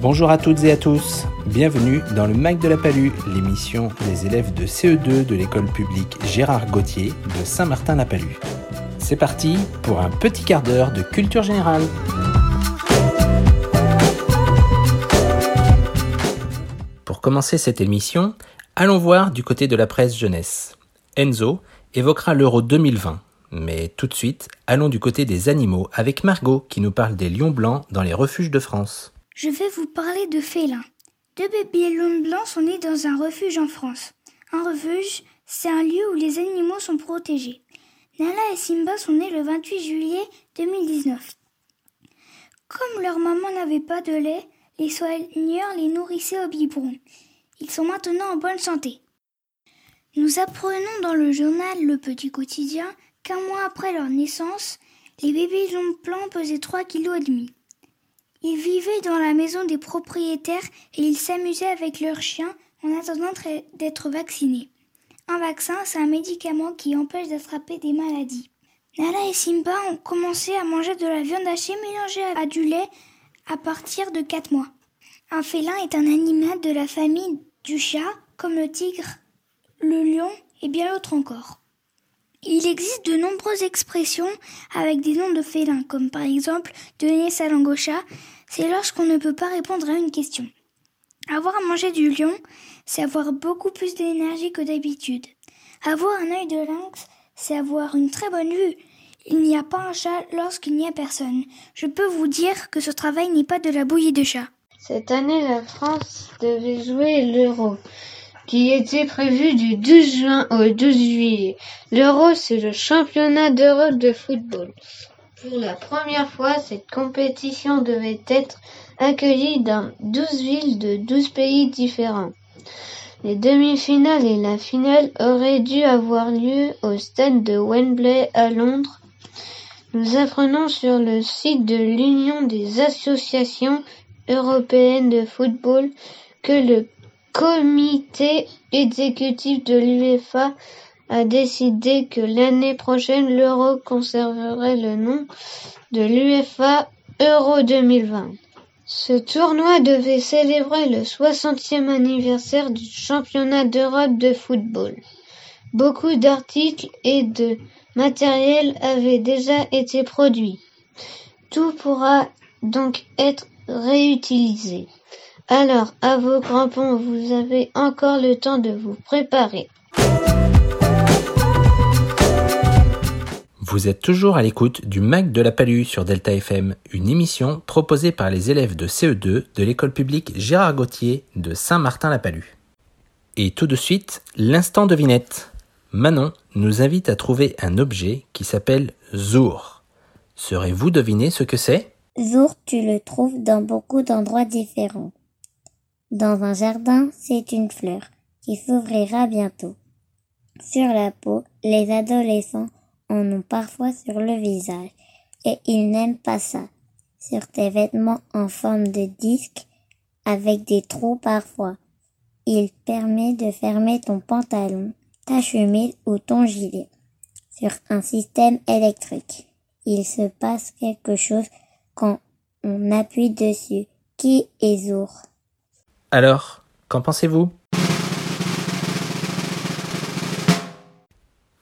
Bonjour à toutes et à tous, bienvenue dans le Mac de la Palue, l'émission des élèves de CE2 de l'école publique Gérard Gauthier de Saint-Martin-la-Palue. C'est parti pour un petit quart d'heure de culture générale. Pour commencer cette émission, allons voir du côté de la presse jeunesse. Enzo évoquera l'Euro 2020. Mais tout de suite, allons du côté des animaux avec Margot qui nous parle des lions blancs dans les refuges de France. Je vais vous parler de félins. Deux bébés lions blancs sont nés dans un refuge en France. Un refuge, c'est un lieu où les animaux sont protégés. Nala et Simba sont nés le 28 juillet 2019. Comme leur maman n'avait pas de lait, les soigneurs les nourrissaient au biberon. Ils sont maintenant en bonne santé. Nous apprenons dans le journal Le Petit Quotidien qu'un mois après leur naissance, les bébés lions blancs pesaient 3 kg. Ils vivaient dans la maison des propriétaires et ils s'amusaient avec leurs chiens en attendant d'être vaccinés. Un vaccin, c'est un médicament qui empêche d'attraper des maladies. Nala et Simba ont commencé à manger de la viande hachée mélangée à du lait à partir de 4 mois. Un félin est un animal de la famille du chat, comme le tigre, le lion et bien d'autres encore. Il existe de nombreuses expressions avec des noms de félins, comme par exemple donner sa langue c'est lorsqu'on ne peut pas répondre à une question. Avoir à manger du lion, c'est avoir beaucoup plus d'énergie que d'habitude. Avoir un œil de lynx, c'est avoir une très bonne vue. Il n'y a pas un chat lorsqu'il n'y a personne. Je peux vous dire que ce travail n'est pas de la bouillie de chat. Cette année, la France devait jouer l'euro qui était prévu du 12 juin au 12 juillet. L'Euro, c'est le championnat d'Europe de football. Pour la première fois, cette compétition devait être accueillie dans 12 villes de 12 pays différents. Les demi-finales et la finale auraient dû avoir lieu au stade de Wembley à Londres. Nous apprenons sur le site de l'Union des associations européennes de football que le comité exécutif de l'UEFA a décidé que l'année prochaine l'Euro conserverait le nom de l'UEFA Euro 2020. Ce tournoi devait célébrer le 60e anniversaire du championnat d'Europe de football. Beaucoup d'articles et de matériel avaient déjà été produits. Tout pourra donc être réutilisé. Alors, à vos crampons, vous avez encore le temps de vous préparer. Vous êtes toujours à l'écoute du Mac de la Palue sur Delta FM, une émission proposée par les élèves de CE2 de l'école publique Gérard Gauthier de Saint-Martin-la-Palue. Et tout de suite, l'instant devinette. Manon nous invite à trouver un objet qui s'appelle Zour. Saurez-vous deviner ce que c'est? Zour, tu le trouves dans beaucoup d'endroits différents. Dans un jardin, c'est une fleur qui s'ouvrira bientôt. Sur la peau, les adolescents en ont parfois sur le visage et ils n'aiment pas ça. Sur tes vêtements en forme de disque avec des trous parfois. Il permet de fermer ton pantalon, ta chemise ou ton gilet. Sur un système électrique. Il se passe quelque chose quand on appuie dessus. Qui est Zour? Alors, qu'en pensez-vous?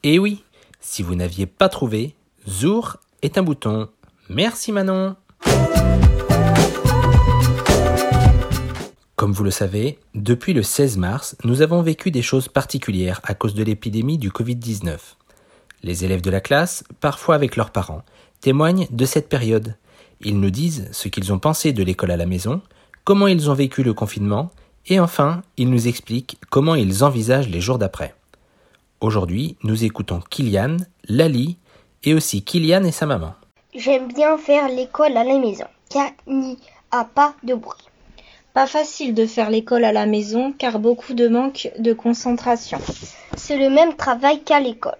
Eh oui, si vous n'aviez pas trouvé, Zour est un bouton. Merci Manon Comme vous le savez, depuis le 16 mars, nous avons vécu des choses particulières à cause de l'épidémie du Covid-19. Les élèves de la classe, parfois avec leurs parents, témoignent de cette période. Ils nous disent ce qu'ils ont pensé de l'école à la maison, comment ils ont vécu le confinement, et enfin, ils nous expliquent comment ils envisagent les jours d'après. Aujourd'hui, nous écoutons Kylian, Lali et aussi Kylian et sa maman. J'aime bien faire l'école à la maison, car il n'y a pas de bruit. Pas facile de faire l'école à la maison, car beaucoup de manque de concentration. C'est le même travail qu'à l'école.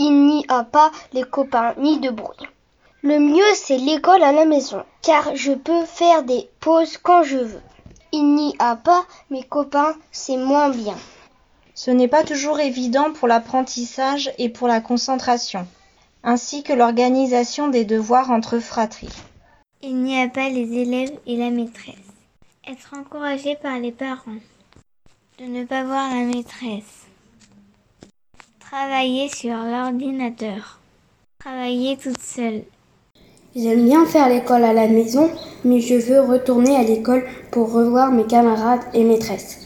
Il n'y a pas les copains ni de bruit. Le mieux, c'est l'école à la maison, car je peux faire des pauses quand je veux. Il n'y a pas mes copains, c'est moins bien. Ce n'est pas toujours évident pour l'apprentissage et pour la concentration, ainsi que l'organisation des devoirs entre fratries. Il n'y a pas les élèves et la maîtresse. Être encouragé par les parents. De ne pas voir la maîtresse. Travailler sur l'ordinateur. Travailler toute seule. J'aime bien faire l'école à la maison, mais je veux retourner à l'école pour revoir mes camarades et maîtresses.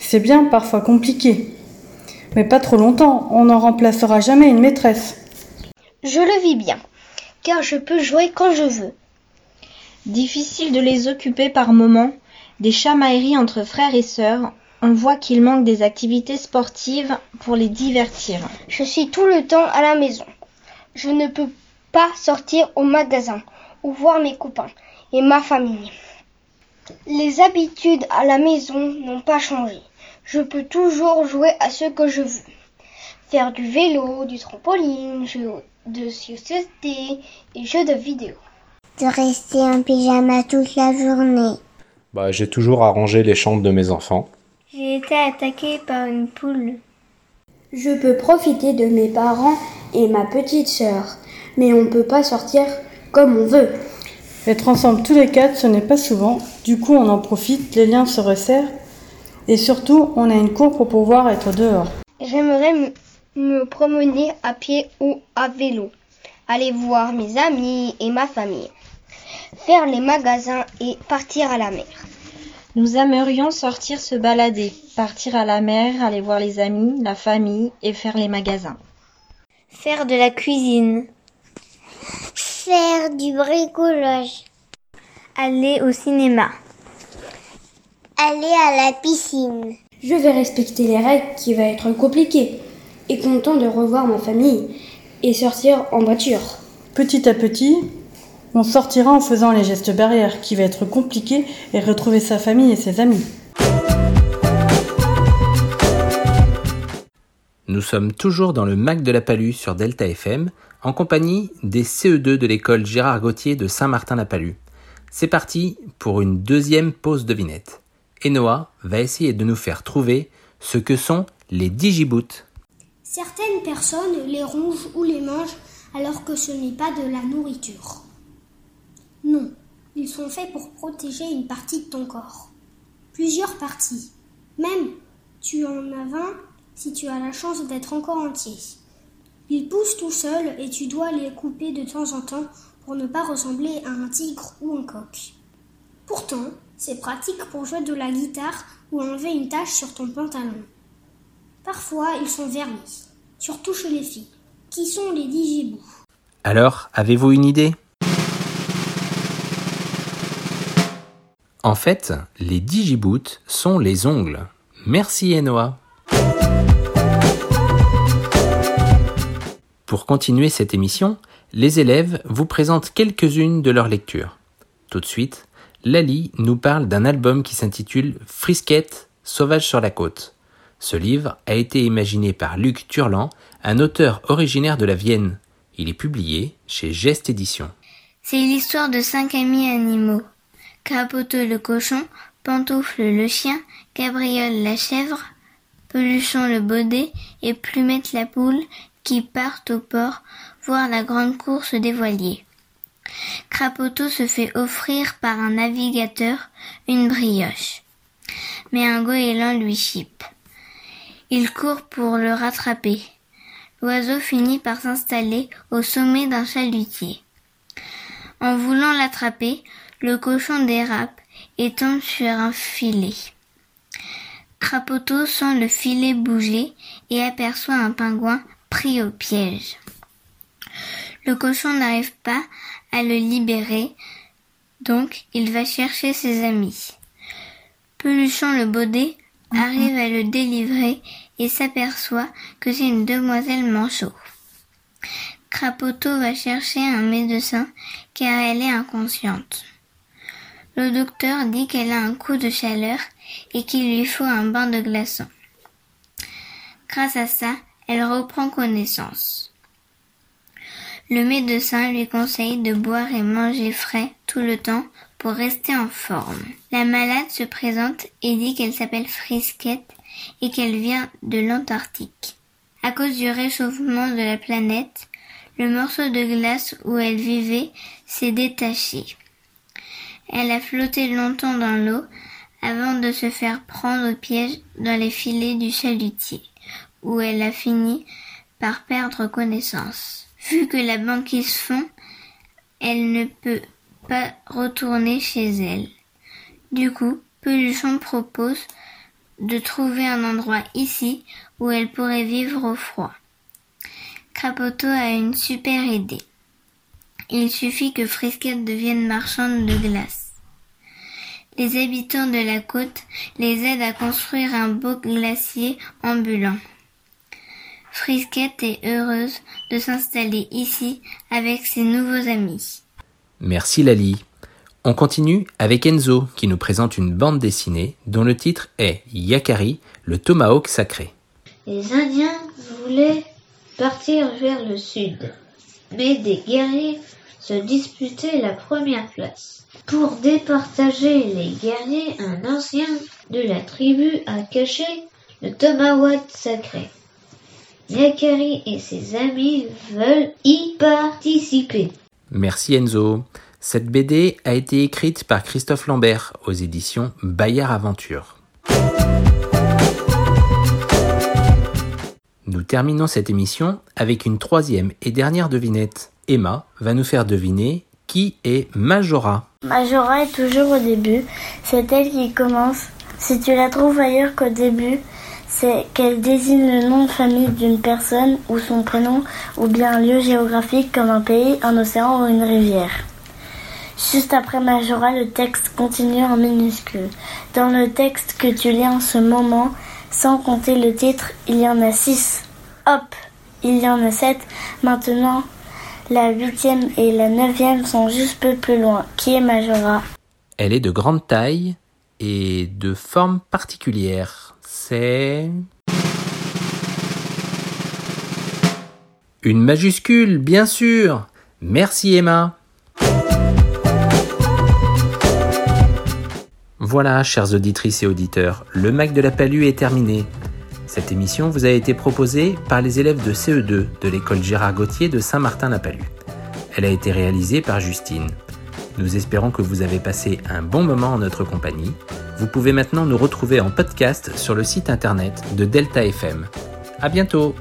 C'est bien, parfois compliqué. Mais pas trop longtemps, on n'en remplacera jamais une maîtresse. Je le vis bien, car je peux jouer quand je veux. Difficile de les occuper par moments, des chamailleries entre frères et sœurs, on voit qu'il manque des activités sportives pour les divertir. Je suis tout le temps à la maison. Je ne peux pas sortir au magasin ou voir mes copains et ma famille. Les habitudes à la maison n'ont pas changé. Je peux toujours jouer à ce que je veux. Faire du vélo, du trampoline, jouer de société et jeux de vidéo. De rester en pyjama toute la journée. Bah, j'ai toujours arrangé les chambres de mes enfants. J'ai été attaquée par une poule. Je peux profiter de mes parents et ma petite sœur, mais on ne peut pas sortir comme on veut. Être ensemble tous les quatre, ce n'est pas souvent. Du coup, on en profite, les liens se resserrent. Et surtout, on a une cour pour pouvoir être dehors. J'aimerais me, me promener à pied ou à vélo, aller voir mes amis et ma famille, faire les magasins et partir à la mer. Nous aimerions sortir se balader, partir à la mer, aller voir les amis, la famille et faire les magasins. Faire de la cuisine. Faire du bricolage. Aller au cinéma. Aller à la piscine. Je vais respecter les règles qui va être compliqué et content de revoir ma famille et sortir en voiture. Petit à petit, on sortira en faisant les gestes barrières qui va être compliqué et retrouver sa famille et ses amis. Nous sommes toujours dans le Mac de la Palue sur Delta FM, en compagnie des CE2 de l'école Gérard Gauthier de Saint-Martin-la-Palue. C'est parti pour une deuxième pause devinette. Et Noah va essayer de nous faire trouver ce que sont les digiboots. Certaines personnes les rongent ou les mangent alors que ce n'est pas de la nourriture. Non, ils sont faits pour protéger une partie de ton corps. Plusieurs parties. Même, tu en as 20 si tu as la chance d'être encore entier. Ils poussent tout seuls et tu dois les couper de temps en temps pour ne pas ressembler à un tigre ou un coq. Pourtant, c'est pratique pour jouer de la guitare ou enlever une tache sur ton pantalon. Parfois, ils sont vernis, surtout chez les filles. Qui sont les digibous Alors, avez-vous une idée? En fait, les digiboots sont les ongles. Merci Enoa. Pour continuer cette émission, les élèves vous présentent quelques-unes de leurs lectures. Tout de suite, Lali nous parle d'un album qui s'intitule Frisquette, Sauvage sur la côte. Ce livre a été imaginé par Luc Turlan, un auteur originaire de la Vienne. Il est publié chez Geste Éditions. C'est l'histoire de cinq amis animaux. Crapoteau le cochon, Pantoufle le chien, Gabriel la chèvre, Peluchon le baudet et Plumette la poule qui partent au port voir la grande course des voiliers. Crapoteau se fait offrir par un navigateur une brioche. Mais un goéland lui chipe. Il court pour le rattraper. L'oiseau finit par s'installer au sommet d'un chalutier. En voulant l'attraper, le cochon dérape et tombe sur un filet. Crapoteau sent le filet bouger et aperçoit un pingouin pris au piège. Le cochon n'arrive pas à le libérer, donc il va chercher ses amis. Peluchon le baudet arrive à le délivrer et s'aperçoit que c'est une demoiselle manchot. Crapoteau va chercher un médecin car elle est inconsciente. Le docteur dit qu'elle a un coup de chaleur et qu'il lui faut un bain de glaçons. Grâce à ça, elle reprend connaissance. Le médecin lui conseille de boire et manger frais tout le temps pour rester en forme. La malade se présente et dit qu'elle s'appelle Frisquette et qu'elle vient de l'Antarctique. À cause du réchauffement de la planète, le morceau de glace où elle vivait s'est détaché. Elle a flotté longtemps dans l'eau avant de se faire prendre au piège dans les filets du chalutier, où elle a fini par perdre connaissance. Vu que la banquise fond, elle ne peut pas retourner chez elle. Du coup, Peluchon propose de trouver un endroit ici où elle pourrait vivre au froid. Crapoto a une super idée. Il suffit que Frisquette devienne marchande de glace. Les habitants de la côte les aident à construire un beau glacier ambulant. Frisquette est heureuse de s'installer ici avec ses nouveaux amis. Merci Lali. On continue avec Enzo qui nous présente une bande dessinée dont le titre est Yakari, le tomahawk sacré. Les Indiens voulaient partir vers le sud, mais des guerriers se disputaient la première place. Pour départager les guerriers, un ancien de la tribu a caché le tomahawk sacré. Yakari et ses amis veulent y participer. Merci Enzo. Cette BD a été écrite par Christophe Lambert aux éditions Bayard Aventure. Nous terminons cette émission avec une troisième et dernière devinette. Emma va nous faire deviner qui est Majora. Majora est toujours au début, c'est elle qui commence. Si tu la trouves ailleurs qu'au début, c'est qu'elle désigne le nom de famille d'une personne ou son prénom ou bien un lieu géographique comme un pays, un océan ou une rivière. Juste après Majora, le texte continue en minuscule. Dans le texte que tu lis en ce moment, sans compter le titre, il y en a six. Hop, il y en a sept. Maintenant, la huitième et la neuvième sont juste peu plus loin. Qui est Majora? Elle est de grande taille et de forme particulière. C'est... Une majuscule, bien sûr. Merci Emma. Voilà, chères auditrices et auditeurs, le Mac de la Palue est terminé. Cette émission vous a été proposée par les élèves de CE2 de l'école Gérard Gauthier de Saint-Martin-la-Palue. Elle a été réalisée par Justine. Nous espérons que vous avez passé un bon moment en notre compagnie. Vous pouvez maintenant nous retrouver en podcast sur le site internet de Delta FM. À bientôt!